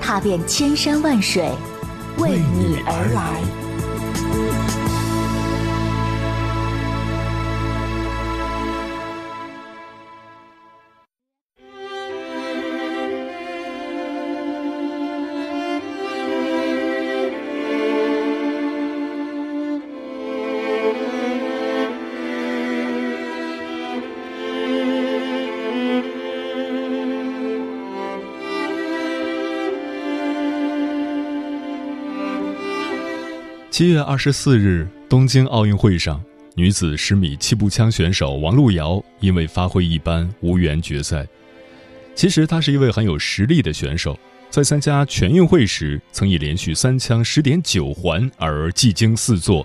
踏遍千山万水，为你而来。七月二十四日，东京奥运会上，女子十米气步枪选手王璐瑶因为发挥一般无缘决赛。其实她是一位很有实力的选手，在参加全运会时曾以连续三枪十点九环而技惊四座，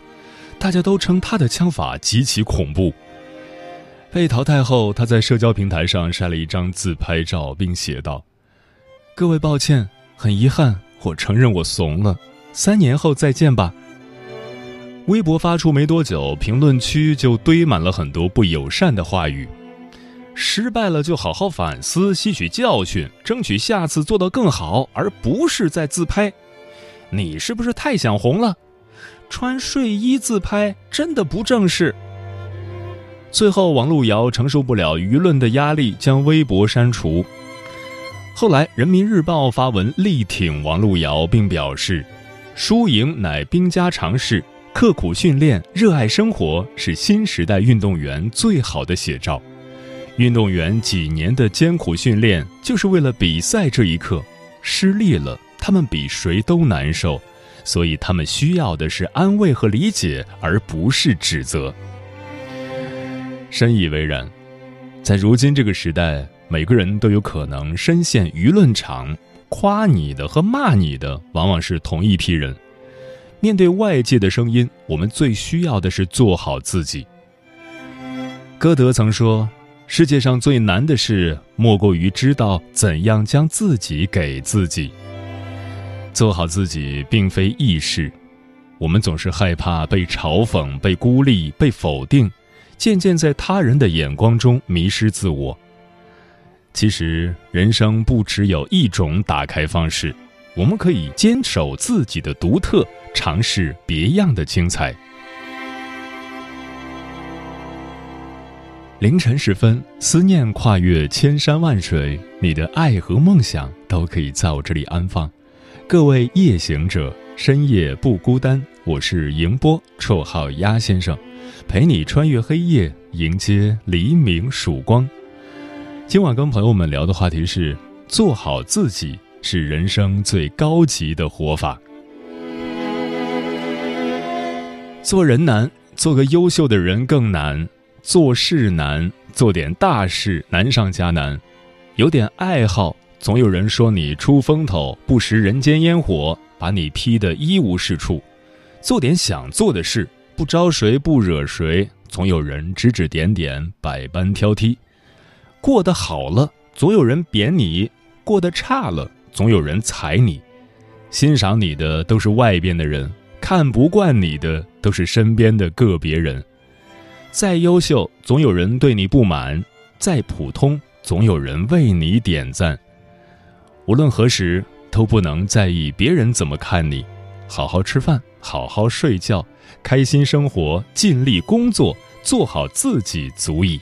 大家都称她的枪法极其恐怖。被淘汰后，她在社交平台上晒了一张自拍照，并写道：“各位抱歉，很遗憾，我承认我怂了，三年后再见吧。”微博发出没多久，评论区就堆满了很多不友善的话语。失败了就好好反思，吸取教训，争取下次做得更好，而不是在自拍。你是不是太想红了？穿睡衣自拍真的不正式。最后，王璐瑶承受不了舆论的压力，将微博删除。后来，《人民日报》发文力挺王璐瑶，并表示：“输赢乃兵家常事。”刻苦训练、热爱生活是新时代运动员最好的写照。运动员几年的艰苦训练，就是为了比赛这一刻。失利了，他们比谁都难受，所以他们需要的是安慰和理解，而不是指责。深以为然。在如今这个时代，每个人都有可能深陷舆论场，夸你的和骂你的往往是同一批人。面对外界的声音，我们最需要的是做好自己。歌德曾说：“世界上最难的事，莫过于知道怎样将自己给自己。”做好自己并非易事，我们总是害怕被嘲讽、被孤立、被否定，渐渐在他人的眼光中迷失自我。其实，人生不只有一种打开方式。我们可以坚守自己的独特，尝试别样的精彩。凌晨时分，思念跨越千山万水，你的爱和梦想都可以在我这里安放。各位夜行者，深夜不孤单。我是迎波，绰号鸭先生，陪你穿越黑夜，迎接黎明曙光。今晚跟朋友们聊的话题是：做好自己。是人生最高级的活法。做人难，做个优秀的人更难；做事难，做点大事难上加难。有点爱好，总有人说你出风头，不食人间烟火，把你批得一无是处；做点想做的事，不招谁不惹谁，总有人指指点点，百般挑剔。过得好了，总有人贬你；过得差了。总有人踩你，欣赏你的都是外边的人，看不惯你的都是身边的个别人。再优秀，总有人对你不满；再普通，总有人为你点赞。无论何时，都不能在意别人怎么看你。好好吃饭，好好睡觉，开心生活，尽力工作，做好自己足矣。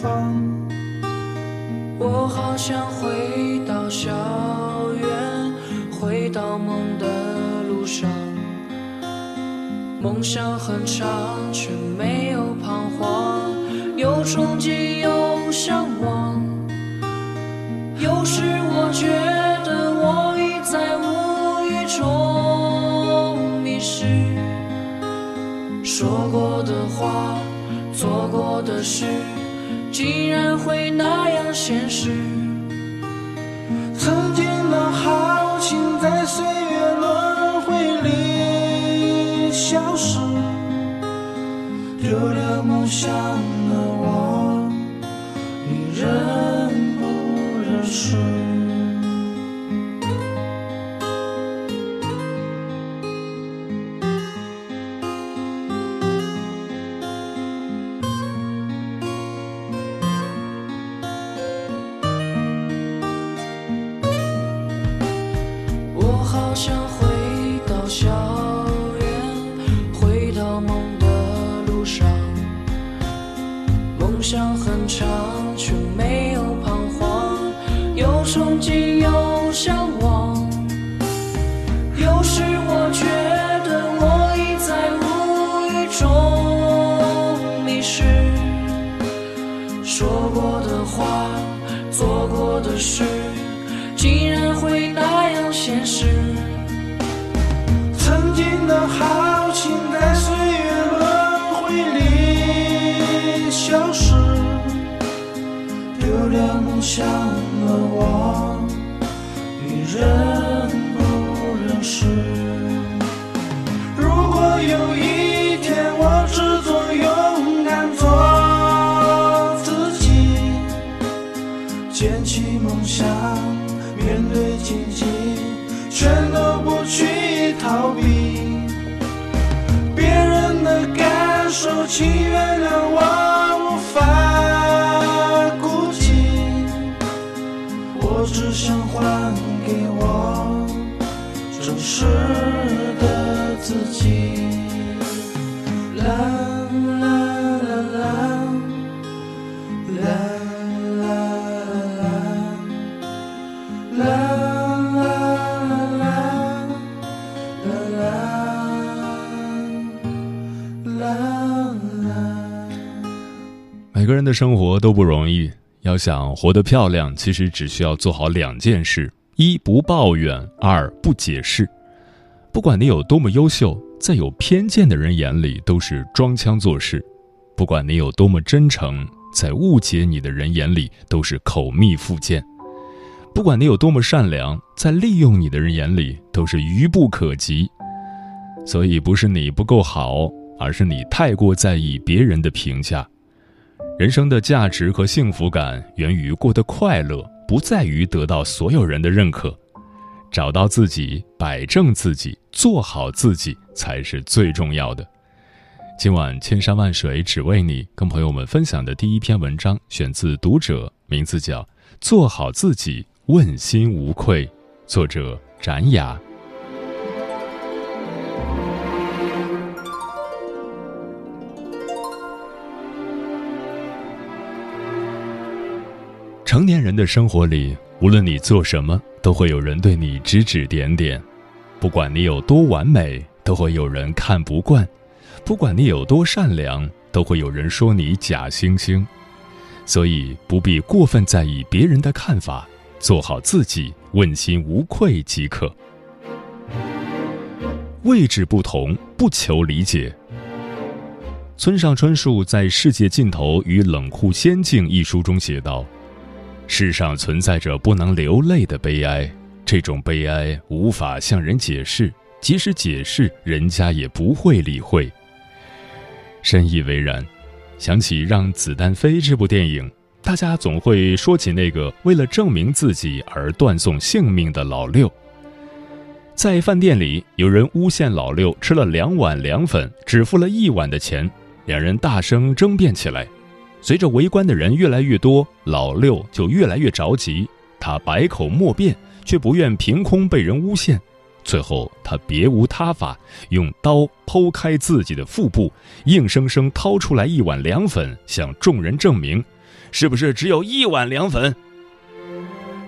方。我好想回到校园，回到梦的路上。梦想很长，却没有彷徨，有憧憬，有向往。有时我觉得我已在无语中迷失，说过的话，做过的事。竟然会那样现实。曾经的豪情在岁月轮回里消失，丢了梦想的我，你认不认识？在岁月轮回里消失，丢了梦想的我，你认不认识？手起，生活都不容易。要想活得漂亮，其实只需要做好两件事：一不抱怨，二不解释。不管你有多么优秀，在有偏见的人眼里都是装腔作势；不管你有多么真诚，在误解你的人眼里都是口蜜腹剑；不管你有多么善良，在利用你的人眼里都是愚不可及。所以，不是你不够好，而是你太过在意别人的评价。人生的价值和幸福感源于过得快乐，不在于得到所有人的认可。找到自己，摆正自己，做好自己才是最重要的。今晚千山万水只为你，跟朋友们分享的第一篇文章选自《读者》，名字叫《做好自己，问心无愧》，作者展雅。成年人的生活里，无论你做什么，都会有人对你指指点点。不管你有多完美，都会有人看不惯；不管你有多善良，都会有人说你假惺惺。所以不必过分在意别人的看法，做好自己，问心无愧即可。位置不同，不求理解。村上春树在《世界尽头与冷酷仙境》一书中写道。世上存在着不能流泪的悲哀，这种悲哀无法向人解释，即使解释，人家也不会理会。深以为然。想起《让子弹飞》这部电影，大家总会说起那个为了证明自己而断送性命的老六。在饭店里，有人诬陷老六吃了两碗凉粉，只付了一碗的钱，两人大声争辩起来。随着围观的人越来越多，老六就越来越着急。他百口莫辩，却不愿凭空被人诬陷。最后，他别无他法，用刀剖开自己的腹部，硬生生掏出来一碗凉粉，向众人证明：“是不是只有一碗凉粉？”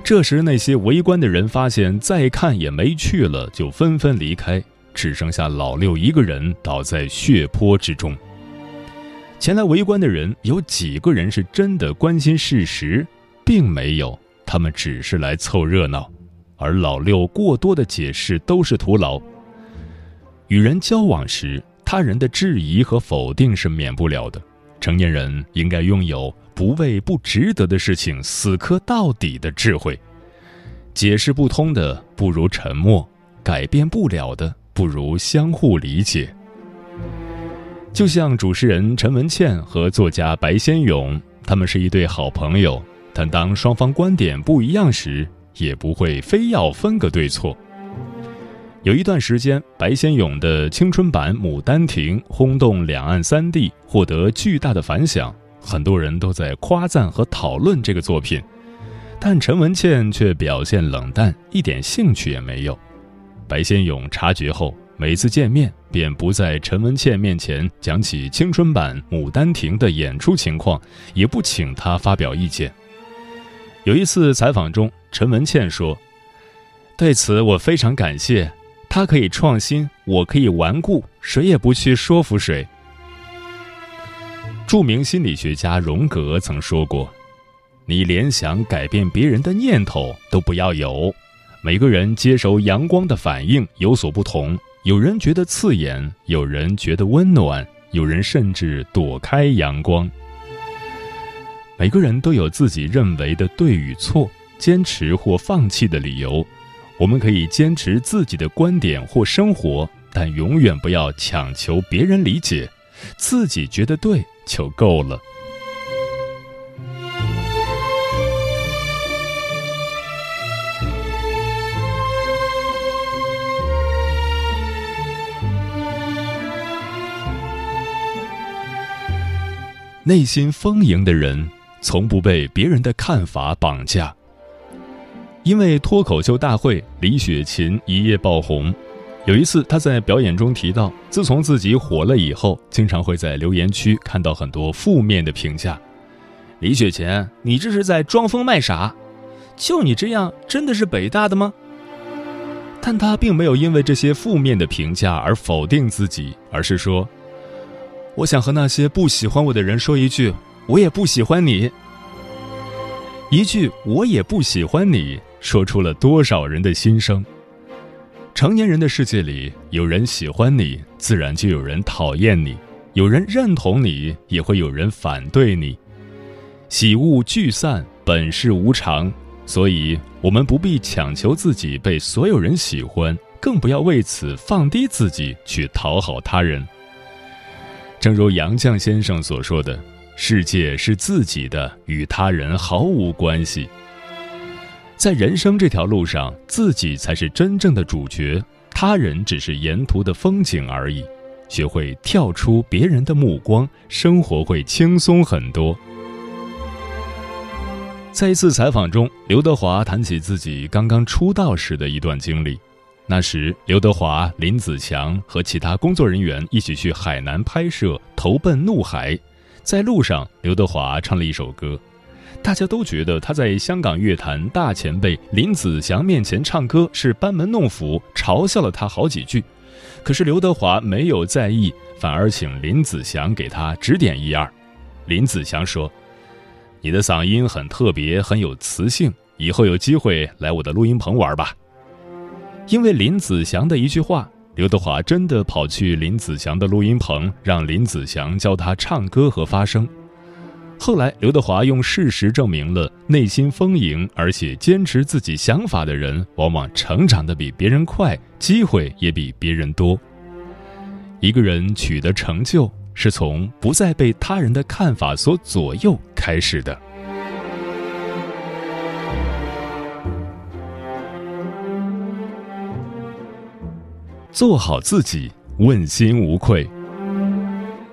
这时，那些围观的人发现再看也没趣了，就纷纷离开，只剩下老六一个人倒在血泊之中。前来围观的人有几个人是真的关心事实，并没有，他们只是来凑热闹。而老六过多的解释都是徒劳。与人交往时，他人的质疑和否定是免不了的。成年人应该拥有不为不值得的事情死磕到底的智慧。解释不通的不如沉默，改变不了的不如相互理解。就像主持人陈文茜和作家白先勇，他们是一对好朋友，但当双方观点不一样时，也不会非要分个对错。有一段时间，白先勇的青春版《牡丹亭》轰动两岸三地，获得巨大的反响，很多人都在夸赞和讨论这个作品，但陈文茜却表现冷淡，一点兴趣也没有。白先勇察觉后。每次见面，便不在陈文茜面前讲起青春版《牡丹亭》的演出情况，也不请他发表意见。有一次采访中，陈文茜说：“对此我非常感谢，他可以创新，我可以顽固，谁也不去说服谁。”著名心理学家荣格曾说过：“你连想改变别人的念头都不要有。每个人接受阳光的反应有所不同。”有人觉得刺眼，有人觉得温暖，有人甚至躲开阳光。每个人都有自己认为的对与错，坚持或放弃的理由。我们可以坚持自己的观点或生活，但永远不要强求别人理解，自己觉得对就够了。内心丰盈的人，从不被别人的看法绑架。因为脱口秀大会，李雪琴一夜爆红。有一次，她在表演中提到，自从自己火了以后，经常会在留言区看到很多负面的评价。李雪琴，你这是在装疯卖傻？就你这样，真的是北大的吗？但她并没有因为这些负面的评价而否定自己，而是说。我想和那些不喜欢我的人说一句：“我也不喜欢你。”一句“我也不喜欢你”，说出了多少人的心声。成年人的世界里，有人喜欢你，自然就有人讨厌你；有人认同你，也会有人反对你。喜恶聚散，本是无常，所以我们不必强求自己被所有人喜欢，更不要为此放低自己去讨好他人。正如杨绛先生所说的：“世界是自己的，与他人毫无关系。”在人生这条路上，自己才是真正的主角，他人只是沿途的风景而已。学会跳出别人的目光，生活会轻松很多。在一次采访中，刘德华谈起自己刚刚出道时的一段经历。那时，刘德华、林子祥和其他工作人员一起去海南拍摄《投奔怒海》，在路上，刘德华唱了一首歌，大家都觉得他在香港乐坛大前辈林子祥面前唱歌是班门弄斧，嘲笑了他好几句。可是刘德华没有在意，反而请林子祥给他指点一二。林子祥说：“你的嗓音很特别，很有磁性，以后有机会来我的录音棚玩吧。”因为林子祥的一句话，刘德华真的跑去林子祥的录音棚，让林子祥教他唱歌和发声。后来，刘德华用事实证明了，内心丰盈而且坚持自己想法的人，往往成长的比别人快，机会也比别人多。一个人取得成就，是从不再被他人的看法所左右开始的。做好自己，问心无愧。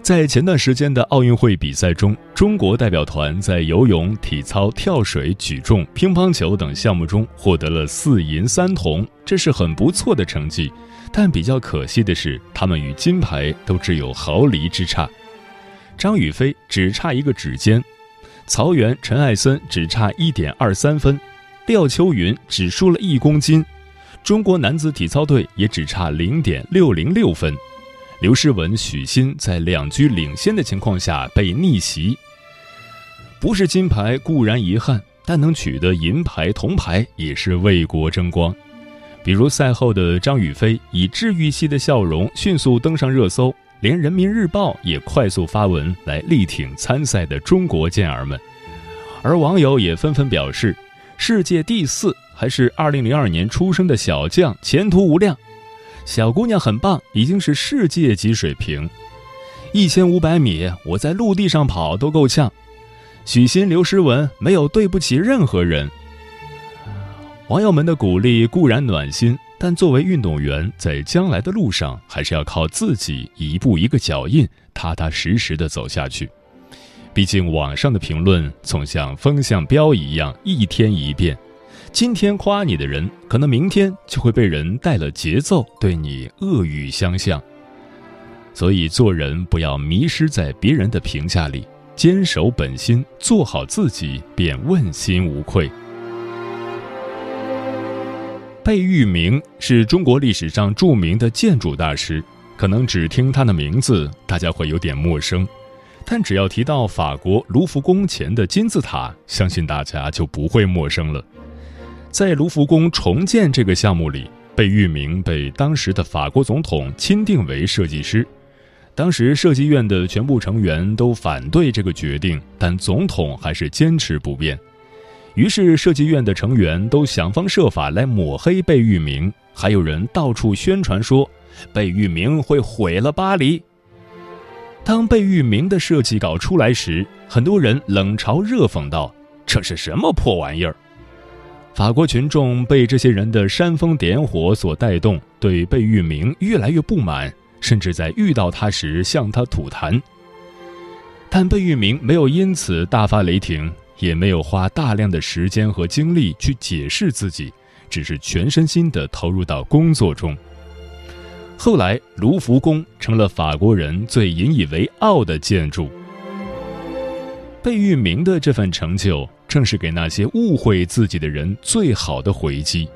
在前段时间的奥运会比赛中，中国代表团在游泳、体操、跳水、举重、乒乓球等项目中获得了四银三铜，这是很不错的成绩。但比较可惜的是，他们与金牌都只有毫厘之差。张雨霏只差一个指尖，曹缘、陈艾森只差一点二三分。廖秋云只输了一公斤，中国男子体操队也只差零点六零六分。刘诗雯、许昕在两局领先的情况下被逆袭。不是金牌固然遗憾，但能取得银牌、铜牌也是为国争光。比如赛后的张雨霏以治愈系的笑容迅速登上热搜，连人民日报也快速发文来力挺参赛的中国健儿们。而网友也纷纷表示：“世界第四还是2002年出生的小将，前途无量。”小姑娘很棒，已经是世界级水平。一千五百米，我在陆地上跑都够呛。许昕、刘诗雯没有对不起任何人。网友们的鼓励固然暖心，但作为运动员，在将来的路上，还是要靠自己一步一个脚印，踏踏实实的走下去。毕竟网上的评论总像风向标一样，一天一变。今天夸你的人，可能明天就会被人带了节奏，对你恶语相向。所以做人不要迷失在别人的评价里，坚守本心，做好自己，便问心无愧。贝聿铭是中国历史上著名的建筑大师，可能只听他的名字，大家会有点陌生，但只要提到法国卢浮宫前的金字塔，相信大家就不会陌生了。在卢浮宫重建这个项目里，贝聿铭被当时的法国总统钦定为设计师。当时设计院的全部成员都反对这个决定，但总统还是坚持不变。于是设计院的成员都想方设法来抹黑贝聿铭，还有人到处宣传说贝聿铭会毁了巴黎。当贝聿铭的设计稿出来时，很多人冷嘲热讽道：“这是什么破玩意儿？”法国群众被这些人的煽风点火所带动，对贝聿铭越来越不满，甚至在遇到他时向他吐痰。但贝聿铭没有因此大发雷霆，也没有花大量的时间和精力去解释自己，只是全身心地投入到工作中。后来，卢浮宫成了法国人最引以为傲的建筑。贝聿铭的这份成就。正是给那些误会自己的人最好的回击。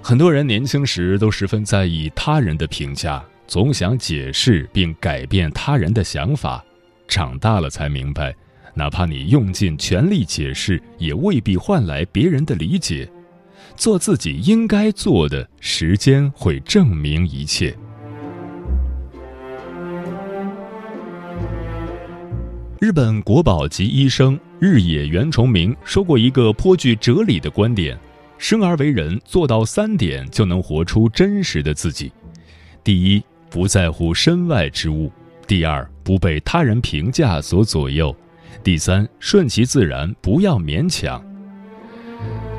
很多人年轻时都十分在意他人的评价，总想解释并改变他人的想法。长大了才明白，哪怕你用尽全力解释，也未必换来别人的理解。做自己应该做的，时间会证明一切。日本国宝级医生日野原重明说过一个颇具哲理的观点：生而为人，做到三点就能活出真实的自己。第一，不在乎身外之物；第二，不被他人评价所左右；第三，顺其自然，不要勉强。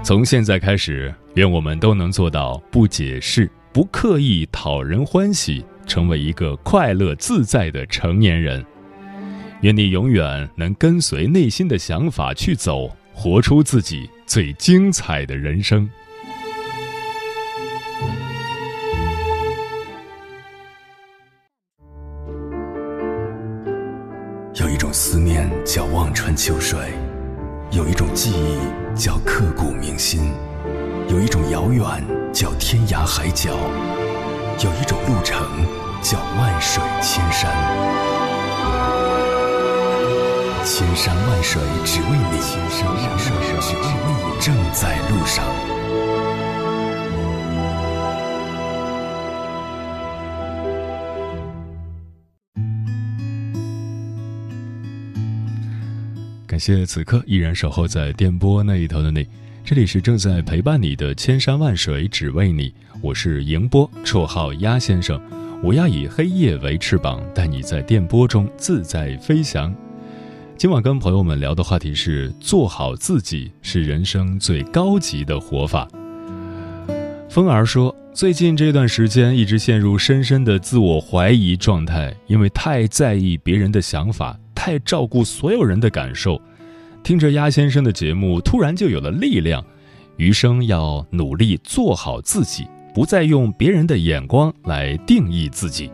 从现在开始，愿我们都能做到不解释、不刻意讨人欢喜，成为一个快乐自在的成年人。愿你永远能跟随内心的想法去走，活出自己最精彩的人生。有一种思念叫望穿秋水，有一种记忆叫刻骨铭心，有一种遥远叫天涯海角，有一种路程叫万水千山。千山万水只为你，千山万水只为你，正在路上。感谢此刻依然守候在电波那一头的你，这里是正在陪伴你的千山万水只为你，我是迎波，绰号鸭先生，我要以黑夜为翅膀，带你在电波中自在飞翔。今晚跟朋友们聊的话题是：做好自己是人生最高级的活法。风儿说，最近这段时间一直陷入深深的自我怀疑状态，因为太在意别人的想法，太照顾所有人的感受。听着鸭先生的节目，突然就有了力量，余生要努力做好自己，不再用别人的眼光来定义自己。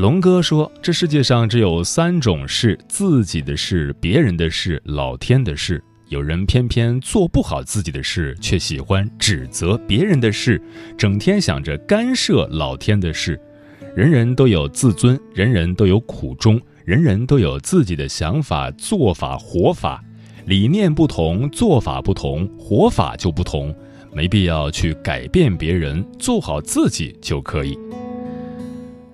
龙哥说：“这世界上只有三种事：自己的事、别人的事、老天的事。有人偏偏做不好自己的事，却喜欢指责别人的事，整天想着干涉老天的事。人人都有自尊，人人都有苦衷，人人都有自己的想法、做法、活法。理念不同，做法不同，活法就不同。没必要去改变别人，做好自己就可以。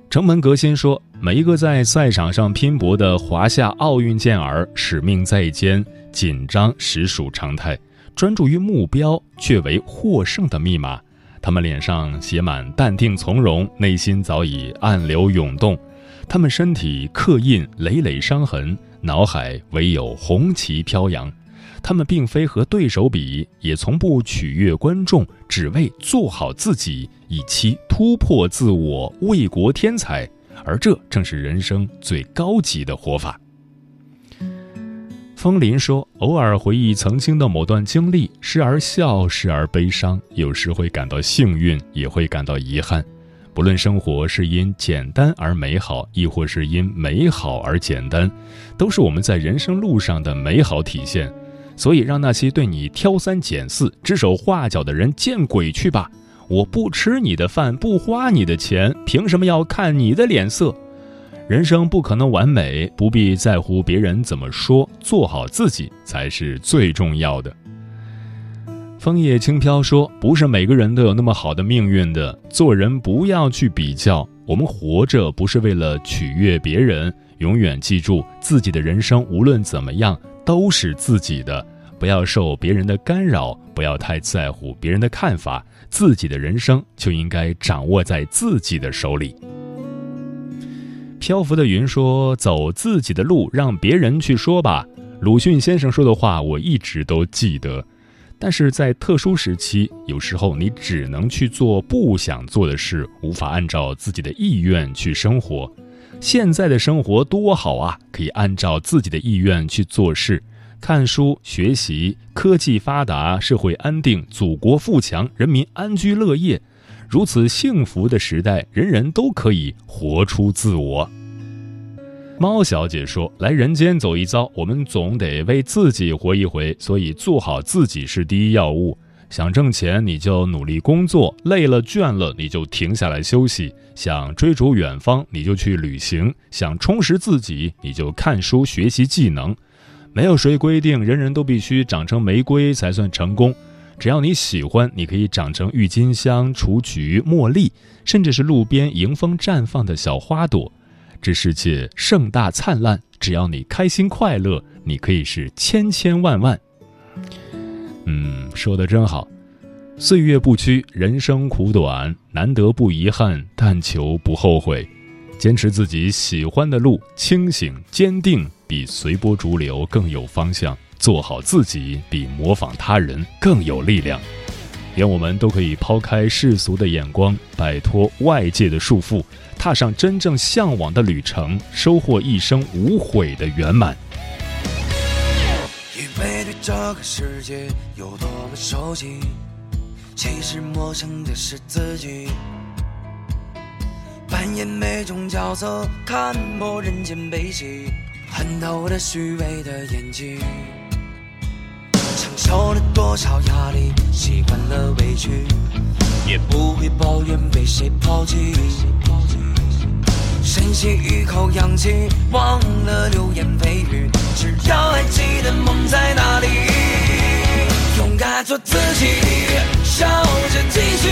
城门革新说：“每一个在赛场上拼搏的华夏奥运健儿，使命在肩，紧张实属常态。专注于目标，却为获胜的密码。他们脸上写满淡定从容，内心早已暗流涌动。他们身体刻印累累伤痕，脑海唯有红旗飘扬。”他们并非和对手比，也从不取悦观众，只为做好自己，以期突破自我，为国添彩。而这正是人生最高级的活法。风林说：“偶尔回忆曾经的某段经历，时而笑，时而悲伤，有时会感到幸运，也会感到遗憾。不论生活是因简单而美好，亦或是因美好而简单，都是我们在人生路上的美好体现。”所以，让那些对你挑三拣四、指手画脚的人见鬼去吧！我不吃你的饭，不花你的钱，凭什么要看你的脸色？人生不可能完美，不必在乎别人怎么说，做好自己才是最重要的。枫叶轻飘说：“不是每个人都有那么好的命运的，做人不要去比较。我们活着不是为了取悦别人，永远记住自己的人生，无论怎么样。”都是自己的，不要受别人的干扰，不要太在乎别人的看法，自己的人生就应该掌握在自己的手里。漂浮的云说：“走自己的路，让别人去说吧。”鲁迅先生说的话，我一直都记得。但是在特殊时期，有时候你只能去做不想做的事，无法按照自己的意愿去生活。现在的生活多好啊！可以按照自己的意愿去做事，看书学习，科技发达，社会安定，祖国富强，人民安居乐业。如此幸福的时代，人人都可以活出自我。猫小姐说：“来人间走一遭，我们总得为自己活一回，所以做好自己是第一要务。”想挣钱，你就努力工作；累了倦了，你就停下来休息；想追逐远方，你就去旅行；想充实自己，你就看书学习技能。没有谁规定人人都必须长成玫瑰才算成功，只要你喜欢，你可以长成郁金香、雏菊、茉莉，甚至是路边迎风绽放的小花朵。这世界盛大灿烂，只要你开心快乐，你可以是千千万万。嗯，说的真好。岁月不屈，人生苦短，难得不遗憾，但求不后悔。坚持自己喜欢的路，清醒坚定比随波逐流更有方向。做好自己比模仿他人更有力量。愿我们都可以抛开世俗的眼光，摆脱外界的束缚，踏上真正向往的旅程，收获一生无悔的圆满。这个世界有多么熟悉，其实陌生的是自己。扮演每种角色，看破人间悲喜，恨透了虚伪的演技。承受了多少压力，习惯了委屈，也不会抱怨被谁抛弃。深吸一口氧气，忘了流言蜚语，只要还记得梦在哪里。勇敢做自己，笑着继续，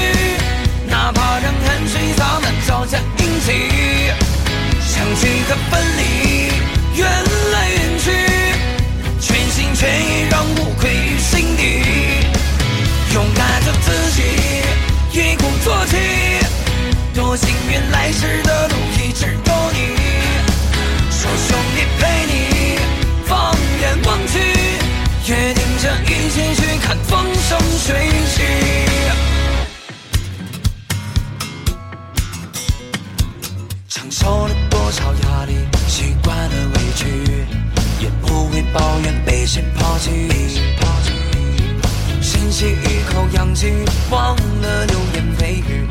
哪怕让汗水洒满脚下印记。相聚和分离，缘来缘去，全心全意让无愧于心底。勇敢做自己，一鼓作气，多幸运来时的约定着一起去看风生水起。承受了多少压力，习惯了委屈，也不会抱怨被谁抛弃。深吸一口氧气，忘了流言蜚语，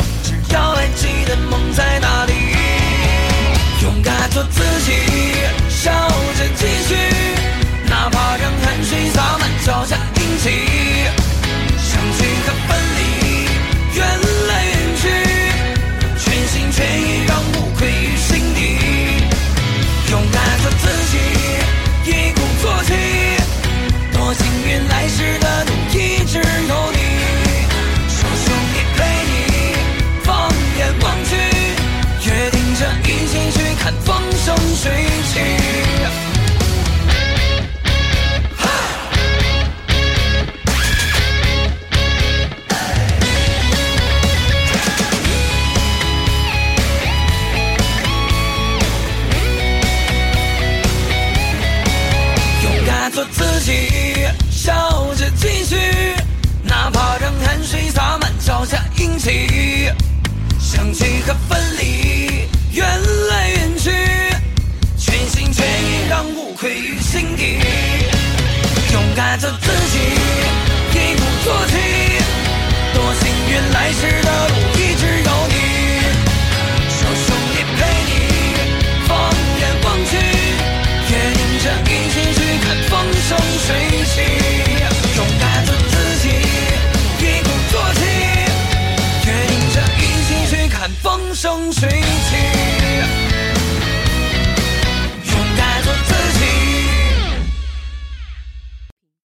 做自己，笑着继续，哪怕让汗水洒满脚下印记想起和分离，缘来缘去，全心全意让无愧于心底，勇敢做自己，一鼓作气，多幸运来时